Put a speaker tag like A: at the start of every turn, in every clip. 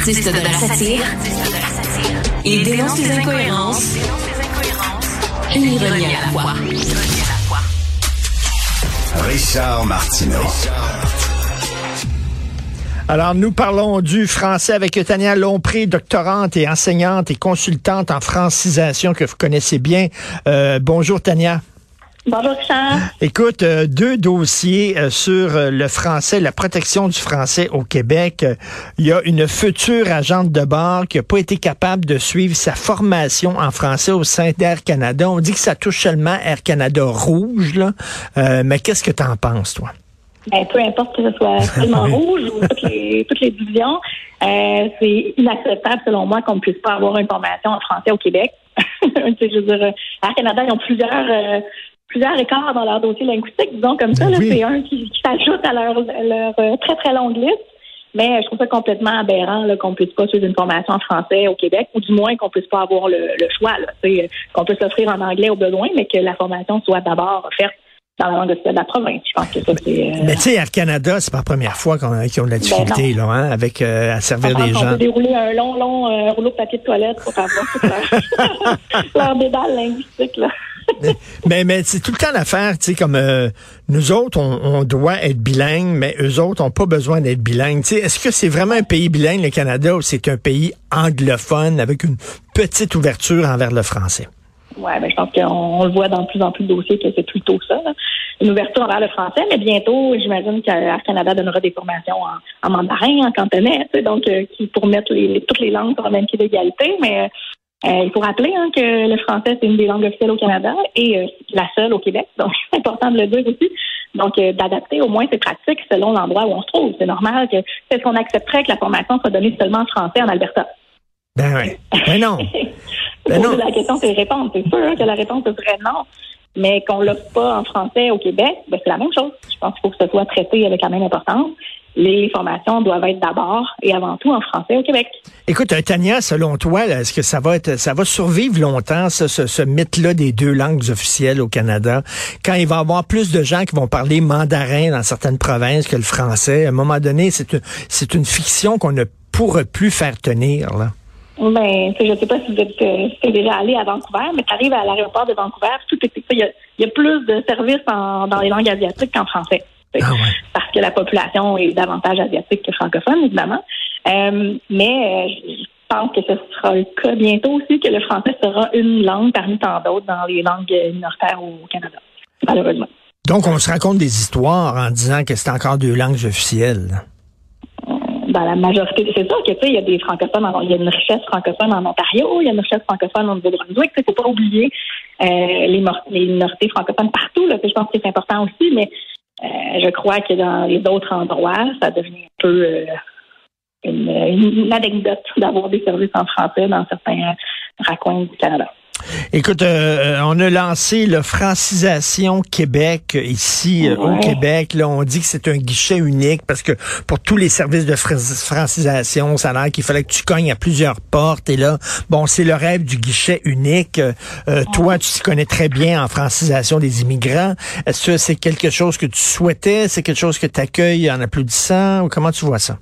A: Artiste de la satire, il dénonce les incohérences et l'ironie à la fois.
B: Richard Martineau.
C: Alors, nous parlons du français avec Tania Lompré, doctorante et enseignante et consultante en francisation que vous connaissez bien. Euh, bonjour, Tania.
D: Bonjour, Richard.
C: Écoute, euh, deux dossiers euh, sur euh, le français, la protection du français au Québec. Il y a une future agente de bord qui n'a pas été capable de suivre sa formation en français au sein d'Air Canada. On dit que ça touche seulement Air Canada rouge, là. mais qu'est-ce que tu en penses, toi?
D: Ben, peu importe que ce soit seulement rouge ou toutes les, toutes les divisions, c'est inacceptable, selon moi, qu'on ne puisse pas avoir une formation en français au Québec. je veux dire, Air Canada, ils ont plusieurs plusieurs écarts dans leur dossier linguistique, disons comme ça.
C: Ben
D: c'est un qui, s'ajoute à leur, leur euh, très, très longue liste. Mais je trouve ça complètement aberrant qu'on puisse pas suivre une formation en français au Québec, ou du moins qu'on puisse pas avoir le, choix, qu'on puisse s'offrir en anglais au besoin, mais que la formation soit d'abord offerte dans la langue de la province. Je pense que ça, c'est... Euh,
C: mais tu sais, Air Canada, c'est pas la première fois qu'on a, qu'ils ont de la ben difficulté, là, hein, avec, euh, à servir des gens. On
D: peut dérouler un long, long rouleau de papier de toilette pour avoir toute leur, leur dédale linguistique, là
C: mais mais c'est tout le temps l'affaire, tu sais, comme euh, nous autres, on, doit être bilingue, mais eux autres ont pas besoin d'être bilingues. Tu sais, est-ce que c'est vraiment un pays bilingue, le Canada, ou c'est un pays anglophone avec une petite ouverture envers le français?
D: Oui, ben, je pense qu'on le voit dans de plus en plus de dossiers que c'est plutôt ça. Une ouverture envers le français, mais bientôt, j'imagine qu'Air Canada donnera des formations en, mandarin, en cantonais, donc euh, qui pour mettre les, toutes les langues sur le même pied d'égalité. Mais euh, il faut rappeler hein, que le français, c'est une des langues officielles au Canada et euh, la seule au Québec. Donc, c'est important de le dire aussi. Donc, euh, d'adapter au moins ces pratiques selon l'endroit où on se trouve. C'est normal que ce qu'on accepterait que la formation soit donnée seulement en français en Alberta.
C: Ben oui. Mais non.
D: ben non. La question, c'est répondre. C'est sûr que la réponse serait non. Mais qu'on l'offre pas en français au Québec, ben, c'est la même chose. Je pense qu'il faut que ce soit traité avec la même importance les formations doivent être d'abord et avant tout en français au Québec.
C: Écoute, euh, Tania, selon toi, est-ce que ça va être, ça va survivre longtemps, ce, ce, mythe-là des deux langues officielles au Canada, quand il va y avoir plus de gens qui vont parler mandarin dans certaines provinces que le français? À un moment donné, c'est une, c'est une fiction qu'on ne pourra plus faire tenir, là.
D: Ben, je ne sais pas si vous êtes, euh, déjà allé à Vancouver, mais tu arrives à l'aéroport de Vancouver, tout est, il y a, il y a plus de services en, dans les langues asiatiques qu'en français. Ah parce que la population est davantage asiatique que francophone, évidemment. Euh, mais euh, je pense que ce sera le cas bientôt aussi, que le français sera une langue parmi tant d'autres dans les langues minoritaires au Canada, malheureusement.
C: Donc, on se raconte des histoires en disant que c'est encore deux langues officielles.
D: Euh, dans la majorité, c'est sûr que tu sais, il y a des francophones, il y a une richesse francophone en Ontario, il y a une richesse francophone au Nouveau-Brunswick. Il ne faut pas oublier les, minorités francophones partout. Là, je pense que c'est important aussi, mais je crois que dans les autres endroits, ça devient un peu euh, une, une, anecdote d'avoir des services en français dans certains raccoins du Canada.
C: Écoute, euh, on a lancé le Francisation Québec ici euh, au Québec. Là, on dit que c'est un guichet unique parce que pour tous les services de francisation, ça a l'air qu'il fallait que tu cognes à plusieurs portes. Et là, bon, c'est le rêve du guichet unique. Euh, toi, tu t'y connais très bien en francisation des immigrants. Est-ce que c'est quelque chose que tu souhaitais? C'est quelque chose que tu accueilles en applaudissant? Ou comment tu vois ça?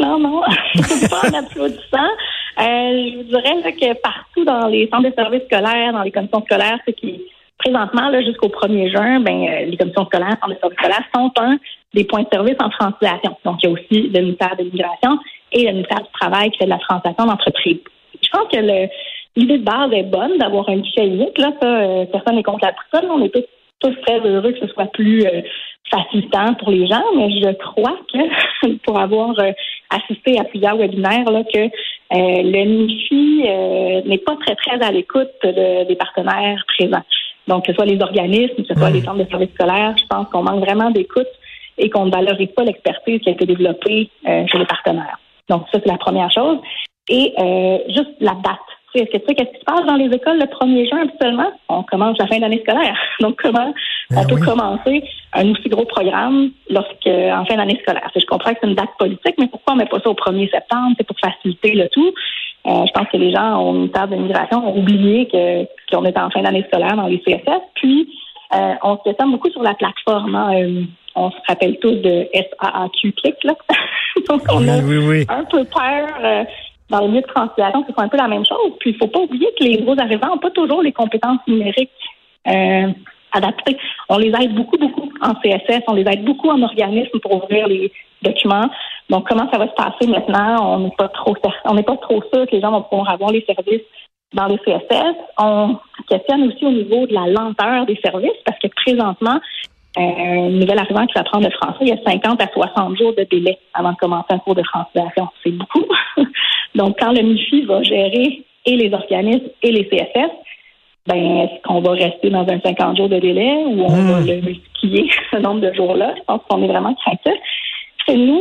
D: non, non, pas en applaudissant. Euh, je vous dirais que partout dans les centres de services scolaires, dans les commissions scolaires, ce qui présentement, jusqu'au 1er juin, ben, euh, les commissions scolaires, centres de services scolaires sont un des points de service en francisation. Donc, il y a aussi le ministère de l'immigration et le ministère du Travail qui fait de la francisation d'entreprise. Je pense que l'idée de base est bonne d'avoir un guichet unique. Là, ça, euh, personne n'est contre la personne. On est tous, tous très heureux que ce soit plus facilitant pour les gens, mais je crois que pour avoir assisté à plusieurs webinaires, là, que euh, le NIFI euh, n'est pas très, très à l'écoute des partenaires présents. Donc, que ce soit les organismes, que ce soit les centres de services scolaires, je pense qu'on manque vraiment d'écoute et qu'on ne valorise pas l'expertise qui a été développée euh, chez les partenaires. Donc, ça, c'est la première chose. Et juste la date. Est-ce que tu sais qu'est-ce qui se passe dans les écoles le 1er juin habituellement? On commence la fin d'année scolaire. Donc, comment ben on peut commencer un aussi gros programme lorsque en fin d'année scolaire? Je comprends que c'est une date politique, mais pourquoi on met pas ça au 1er septembre? C'est pour faciliter le tout. Euh, je pense que les gens au ministère de l'immigration ont oublié que qu'on était en fin d'année scolaire dans les CSS. Puis, euh, on se questionne beaucoup sur la plateforme. Hein. Euh, on se rappelle tous de SAAQ Click, là. Donc, on a un peu peur dans le milieu de translation que ce soit un peu la même chose. Puis, il faut pas oublier que les nouveaux arrivants n'ont pas toujours les compétences numériques euh, adaptées. On les aide beaucoup, beaucoup en CSS, on les aide beaucoup en organisme pour ouvrir les documents. Donc, comment ça va se passer maintenant? On n'est pas trop on n'est pas trop sûr que les gens vont pouvoir avoir les services dans les CSS. On questionne aussi au niveau de la lenteur des services parce que présentement, un nouvel arrivant qui va apprendre le français, il y a 50 à 60 jours de délai avant de commencer un cours de translation. C'est beaucoup. Donc, quand le MIFI va gérer et les organismes et les CSS, ben, est-ce qu'on va rester dans un 50 jours de délai ou on va hmm. le multiplier ce nombre de jours-là? Je pense qu'on est vraiment craintif. C'est nous,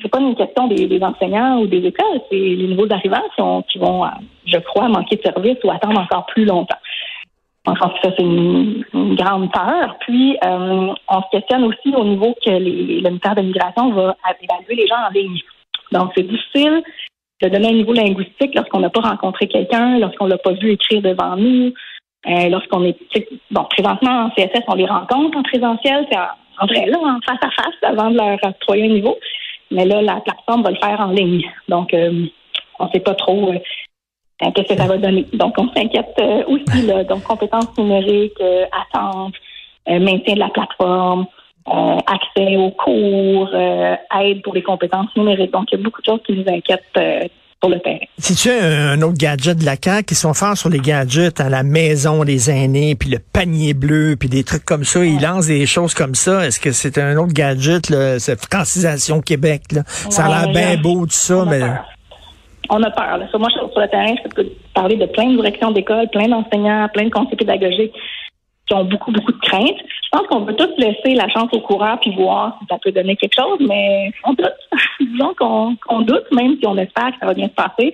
D: c'est pas une question des, enseignants ou des écoles, c'est les nouveaux arrivants qui, vont, je crois, manquer de service ou attendre encore plus longtemps. Je pense que ça, c'est une, grande peur. Puis, euh, on se questionne aussi au niveau que les, le ministère de l'immigration va évaluer les gens en ligne. Donc, c'est difficile de donner un niveau linguistique lorsqu'on n'a pas rencontré quelqu'un, lorsqu'on l'a pas vu écrire devant nous, euh, lorsqu'on est... Bon, présentement, en CSS, on les rencontre en présentiel, c'est en, vrai, là, en face à face, avant de leur octroyer un niveau. Mais là, la plateforme va le faire en ligne. Donc, euh, on ne sait pas trop qu'est-ce que ça va donner? Donc, on s'inquiète euh, aussi, là. Donc, compétences numériques, euh, attente, maintien de la plateforme, accès aux cours, aide pour les compétences numériques. Donc, il y a beaucoup de choses qui nous inquiètent pour le terrain.
C: Si tu as un autre gadget de la CAQ qui sont forts sur les gadgets à la maison des aînés, puis le panier bleu, puis des trucs comme ça, ils lancent des choses comme ça. Est-ce que c'est un autre gadget, là, cette francisation Québec? Là? Ça a l'air bien beau, tout ça, mais
D: on a peur. Moi, sur le terrain, je peux parler de plein de directions d'école, plein d'enseignants, plein de conseillers pédagogiques qui ont beaucoup, beaucoup de craintes. Je pense qu'on peut tous laisser la chance au courant puis voir si ça peut donner quelque chose, mais on doute. Disons qu'on doute, même si on espère que ça va bien se passer.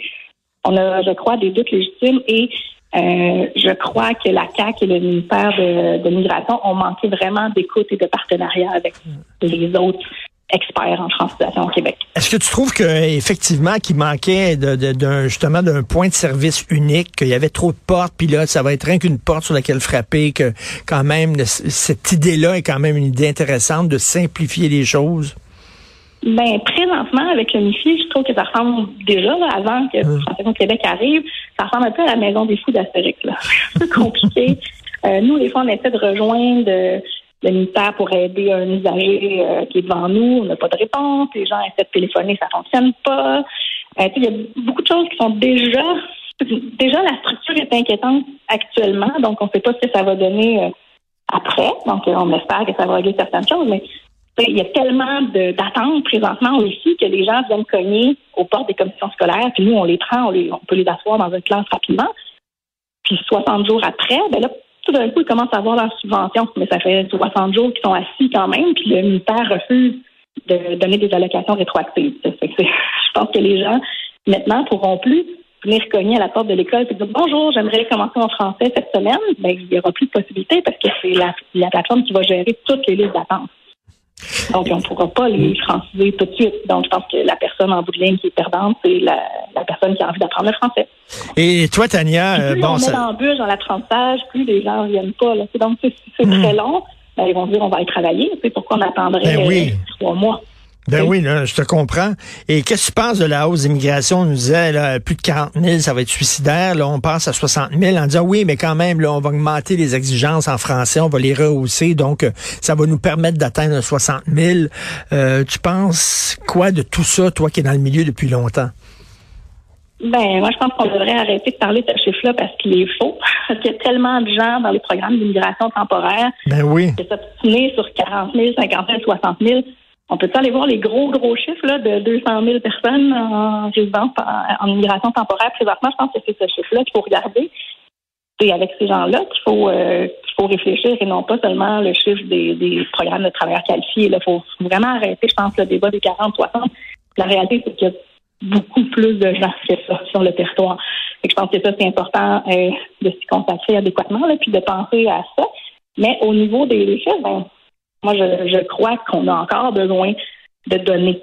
D: On a, je crois, des doutes légitimes et euh, je crois que la CAQ et le ministère de, de l'immigration ont manqué vraiment d'écoute et de partenariat avec les autres expert en transition au Québec.
C: Est-ce que tu trouves que effectivement qu'il manquait de, justement d'un point de service unique, qu'il y avait trop de portes, puis là ça va être rien qu'une porte sur laquelle frapper, que quand même cette idée-là est quand même une idée intéressante de simplifier les choses?
D: Ben présentement avec le MIFI, je trouve que ça ressemble déjà avant que hum. Québec arrive, ça ressemble un peu à la maison des fous d'Astérix là. C'est un peu compliqué. euh, nous, des fois, on essaie de rejoindre pour aider un usager euh, qui est devant nous. On n'a pas de réponse. Les gens essaient de téléphoner, ça fonctionne pas. Euh, il y a beaucoup de choses qui sont déjà... Déjà, la structure est inquiétante actuellement, donc on ne sait pas ce que ça va donner euh, après. Donc, on espère que ça va régler certaines choses, mais il y a tellement d'attentes présentement aussi que les gens viennent cogner aux portes des commissions scolaires, puis nous, on les prend, on, on peut les asseoir dans une classe rapidement. Puis 60 jours après, ben là, tout d'un coup, ils commencent à avoir leur subvention, mais ça fait 60 jours qu'ils sont assis quand même, puis le ministère refuse de donner des allocations rétroactives. Je pense que les gens, maintenant, pourront plus venir cogner à la porte de l'école et dire Bonjour, j'aimerais commencer en français cette semaine. Ben, il n'y aura plus de possibilité parce que c'est la, la plateforme qui va gérer toutes les listes d'attente. Donc, on ne pourra pas les franciser tout de suite. Donc, je pense que la personne en bout de ligne qui est perdante, c'est la, personne qui a envie d'apprendre le français.
C: Et toi, Tania,
D: euh, plus bon, on met l'embûche dans l'apprentissage, plus les gens ne viennent pas. Là. Donc, c'est hmm. très long. Ben, ils vont dire on va y travailler. C'est pourquoi on attendrait ben euh, trois mois.
C: Ben oui, je te comprends. Et qu'est-ce que tu penses de la hausse d'immigration? On nous disait là, plus de 40 000, ça va être suicidaire. Là, on passe à 60 000 en disant oui, mais quand même, là, on va augmenter les exigences en français, on va les rehausser, donc euh, ça va nous permettre d'atteindre 60 000. Euh, tu penses quoi de tout ça, toi qui es dans le milieu depuis longtemps?
D: Ben, moi, je pense qu'on devrait arrêter de parler de ce chiffre-là parce qu'il est faux. Parce qu'il y a tellement de gens dans les programmes d'immigration temporaire.
C: Ben oui.
D: Qui s'obstiner sur 40 000, 50 000, 60 000. On peut aller voir les gros, gros chiffres là, de 200 000 personnes en résidence, en, immigration temporaire présentement? Je pense que c'est ce chiffre-là qu'il faut regarder. C'est avec ces gens-là qu'il faut, euh, qu'il faut réfléchir et non pas seulement le chiffre des, des programmes de travailleurs qualifiés. Il faut vraiment arrêter, je pense, le débat des 40-60. La réalité, c'est qu'il y a beaucoup plus de gens que ça sur le territoire. Et je pense que ça, c'est important euh, de s'y consacrer adéquatement, là, puis de penser à ça. Mais au niveau des chiffres, ben, moi, je, crois qu'on a encore besoin de données.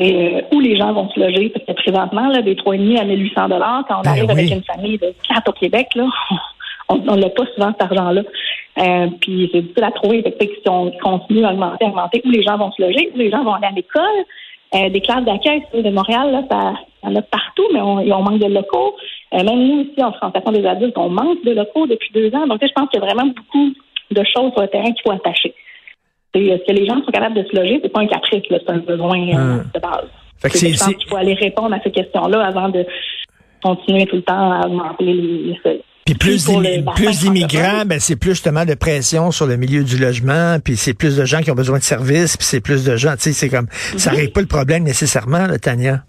D: Euh, où les gens vont se loger, parce que présentement, là, des 3,5 à 1800 dollars, quand on ben arrive avec une famille de quatre au Québec, là, on n'a pas souvent cet argent-là. Euh, puis c'est difficile à trouver. Fait que, si on continue à augmenter, à augmenter, où les gens vont se loger, où les gens vont aller à l'école? Euh, des classes d'accueil de Montréal, là, ça, ça en a partout, mais on, on manque de locaux. Euh, même nous ici, en fréquentation des adultes, on manque de locaux depuis deux ans. Donc, je pense qu'il y a vraiment beaucoup de choses sur le terrain qu'il faut attacher. Est-ce que les gens sont capables de se loger? C'est pas un caprice, c'est un besoin euh, de base.
C: Fait que
D: C'est-
C: c'est-
D: je pense qu'il faut aller répondre à ces questions-là avant de continuer tout le temps à augmenter les.
C: Puis plus, d'immigrants, ben c'est plus justement de pression sur le milieu du logement, puis c'est plus de gens qui ont besoin de services, puis c'est plus de gens, tu sais, c'est comme ça
D: Mhm.
C: règle pas le problème nécessairement, là, Tania.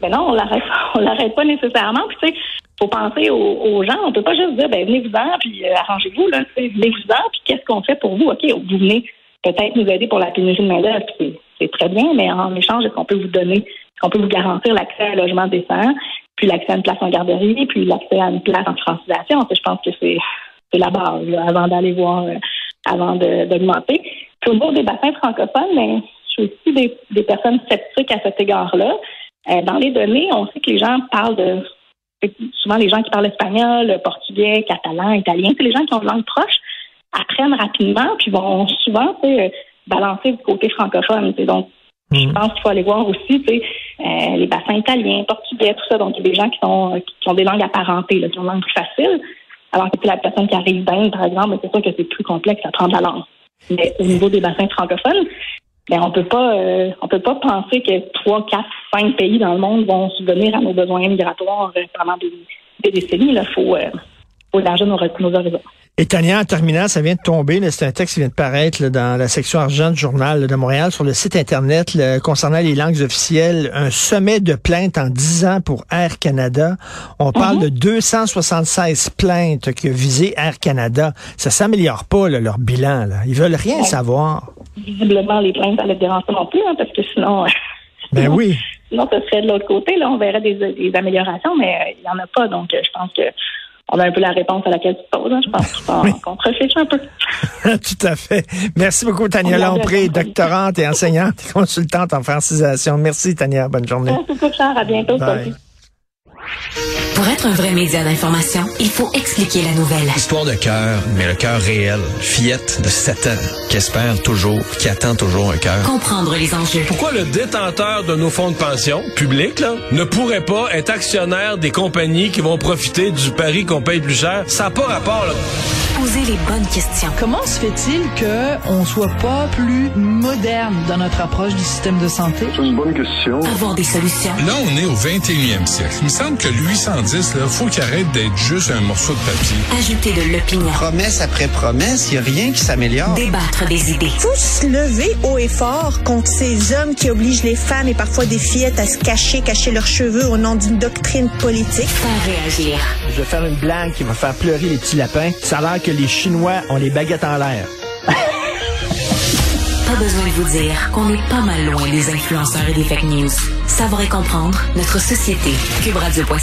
D: Ben non, on l'arrête, on l'arrête pas nécessairement. Puis tu sais, faut penser aux, aux gens. On peut pas juste dire, ben venez-vous-en, puis euh, arrangez-vous là. Venez-vous-en, puis qu'est-ce qu'on fait pour vous? Ok, vous venez peut-être nous aider pour la pénurie de main d'œuvre, puis c'est, très bien, mais en échange, est-ce qu'on peut vous donner, est-ce qu'on peut vous garantir l'accès à un logement décent, puis l'accès à une place en garderie, puis l'accès à une place en francisation? Je pense que c'est, la base avant d'aller voir, euh, avant d'augmenter. Puis au niveau des bassins francophones, ben, je suis aussi des, personnes sceptiques à cet égard-là. Euh, dans les données, on sait que les gens parlent de souvent les gens qui parlent espagnol, portugais, catalan, italien, c'est les gens qui ont une langue proche apprennent rapidement puis vont souvent euh, balancer du côté francophone. Donc, je
C: Mm.
D: pense qu'il faut aller voir aussi euh, les bassins italiens, portugais, tout ça. Donc, il y a des gens qui sont euh, qui ont des langues apparentées, là, qui ont une langue plus facile. Alors que la personne qui arrive d'Inde, par exemple, c'est sûr que c'est plus complexe à prendre la langue. Mais au niveau des bassins francophones, ben on peut pas euh, on peut pas penser que trois, quatre, cinq pays dans le monde vont subvenir à nos besoins migratoires pendant des, des décennies. Il faut, euh, faut élargir nos, nos horizons.
C: Et Tania, en terminant, ça vient de tomber, c'est un texte qui vient de paraître là, dans la section argent du journal là, de Montréal sur le site Internet là, concernant les langues officielles, un sommet de plaintes en 10 ans pour Air Canada. On parle de 276 plaintes qui visé Air Canada. Ça s'améliore pas, là, leur bilan. Là. Ils veulent rien
D: Ouais.
C: savoir.
D: Visiblement, les plaintes, ça ne dérange pas non plus, hein, parce que sinon, euh,
C: Ben oui.
D: sinon, ce serait de l'autre côté. Là, on verrait des, des améliorations, mais euh, il n'y en a pas. Donc, euh, je pense que on a un peu la réponse à laquelle tu poses. hein. Je pense
C: Oui.
D: qu'on te réfléchisse un peu.
C: Tout à fait. Merci beaucoup, Tania Lompré, doctorante et enseignante et consultante en francisation. Merci, Tania. Bonne journée.
D: Merci beaucoup, Charles. À bientôt.
A: Pour être un vrai média d'information, il faut expliquer la nouvelle.
E: Histoire de cœur, mais le cœur réel. Fillette de 7 ans, qui espère toujours, qui attend toujours un cœur.
A: Comprendre les enjeux.
F: Pourquoi le détenteur de nos fonds de pension publics là, ne pourrait pas être actionnaire des compagnies qui vont profiter du pari qu'on paye plus cher? Ça n'a pas rapport. Là.
A: Poser les bonnes questions.
G: Comment se fait-il qu'on soit pas plus moderne dans notre approche du système de santé?
H: C'est une bonne question.
A: Avoir des solutions.
I: Là, on est au 21e siècle. Il me semble que le 810, là, faut qu'il arrête d'être juste un morceau de papier.
A: Ajouter de l'opinion.
J: Promesse après promesse, il n'y a rien qui s'améliore.
A: Débattre des idées.
K: faut se lever haut et fort contre ces hommes qui obligent les femmes et parfois des fillettes à se cacher, cacher leurs cheveux au nom d'une doctrine politique.
A: Faire réagir.
C: Je vais faire une blague qui va faire pleurer les petits lapins. Ça a l'air que les Chinois ont les baguettes en l'air.
A: Pas besoin de vous dire qu'on n'est pas mal loin des influenceurs et des fake news. Savoir et comprendre notre société. Cube Radio.ca.